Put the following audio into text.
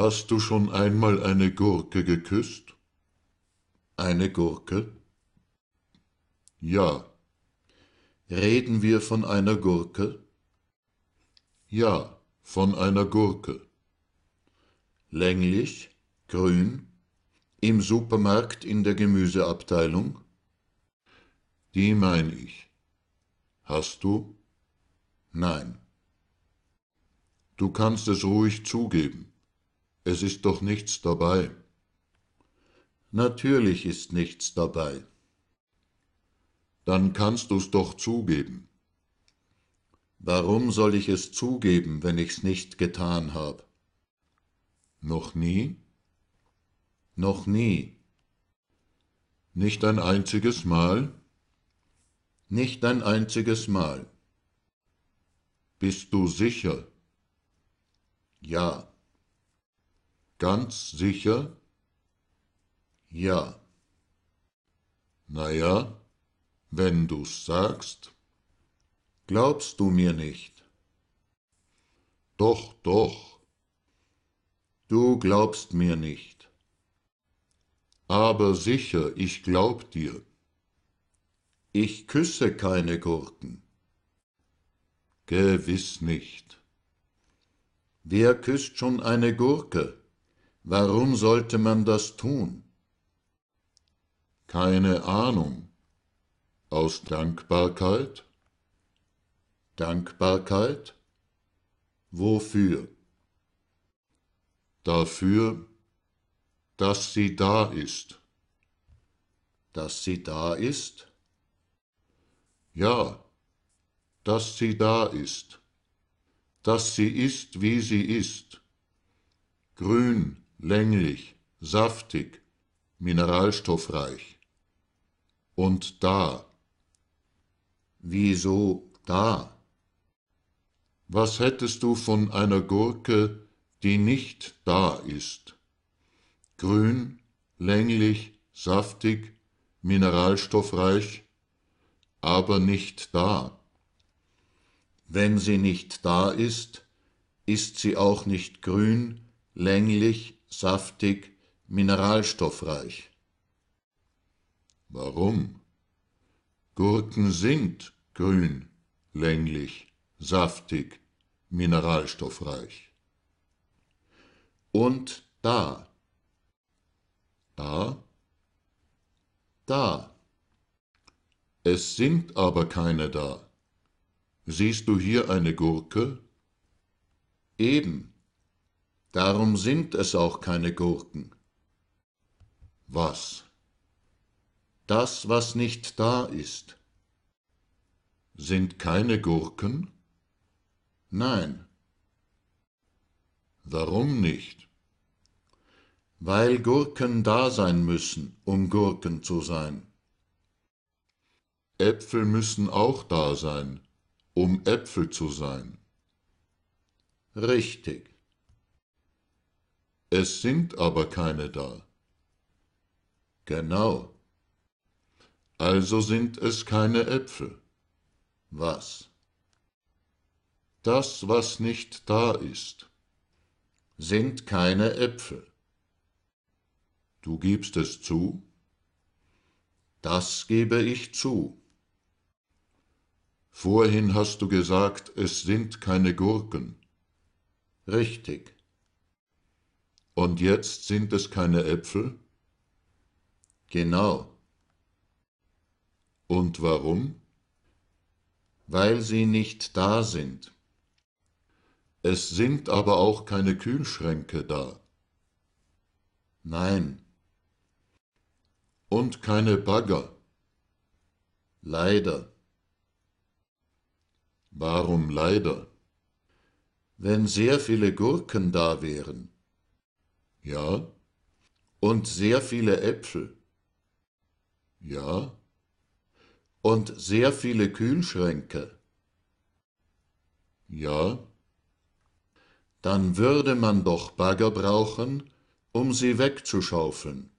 Hast du schon einmal eine Gurke geküsst? Eine Gurke? Ja. Reden wir von einer Gurke? Ja, von einer Gurke. Länglich, grün, im Supermarkt in der Gemüseabteilung? Die mein ich. Hast du? Nein. Du kannst es ruhig zugeben. Es ist doch nichts dabei. Natürlich ist nichts dabei. Dann kannst du's doch zugeben. Warum soll ich es zugeben, wenn ich's nicht getan habe? Noch nie? Noch nie. Nicht ein einziges Mal? Nicht ein einziges Mal. Bist du sicher? Ja. Ganz sicher? Ja. Na ja, wenn du's sagst. Glaubst du mir nicht? Doch, doch. Du glaubst mir nicht. Aber sicher, ich glaub dir. Ich küsse keine Gurken. Gewiss nicht. Wer küsst schon eine Gurke? Warum sollte man das tun? Keine Ahnung. Aus Dankbarkeit? Dankbarkeit? Wofür? Dafür, dass sie da ist. Dass sie da ist? Ja, dass sie da ist. Dass sie ist, wie sie ist. Grün, länglich, saftig, mineralstoffreich. Und da. Wieso da? Was hättest du von einer Gurke, die nicht da ist? Grün, länglich, saftig, mineralstoffreich, aber nicht da. Wenn sie nicht da ist, ist sie auch nicht grün, länglich, saftig, mineralstoffreich. Warum? Gurken sind grün, länglich, saftig, mineralstoffreich. Und da. Da? Da. Es sind aber keine da. Siehst du hier eine Gurke? Eben. Darum sind es auch keine Gurken. Was? Das, was nicht da ist. Sind keine Gurken? Nein. Warum nicht? Weil Gurken da sein müssen, um Gurken zu sein. Äpfel müssen auch da sein, um Äpfel zu sein. Richtig. Es sind aber keine da. Genau. Also sind es keine Äpfel. Was? Das, was nicht da ist. Sind keine Äpfel. Du gibst es zu? Das gebe ich zu. Vorhin hast du gesagt, es sind keine Gurken. Richtig. Und jetzt sind es keine Äpfel? Genau. Und warum? Weil sie nicht da sind. Es sind aber auch keine Kühlschränke da. Nein. Und keine Bagger. Leider. Warum leider? Wenn sehr viele Gurken da wären. Ja? Und sehr viele Äpfel. Ja? Und sehr viele Kühlschränke. Ja? Dann würde man doch Bagger brauchen, um sie wegzuschaufeln.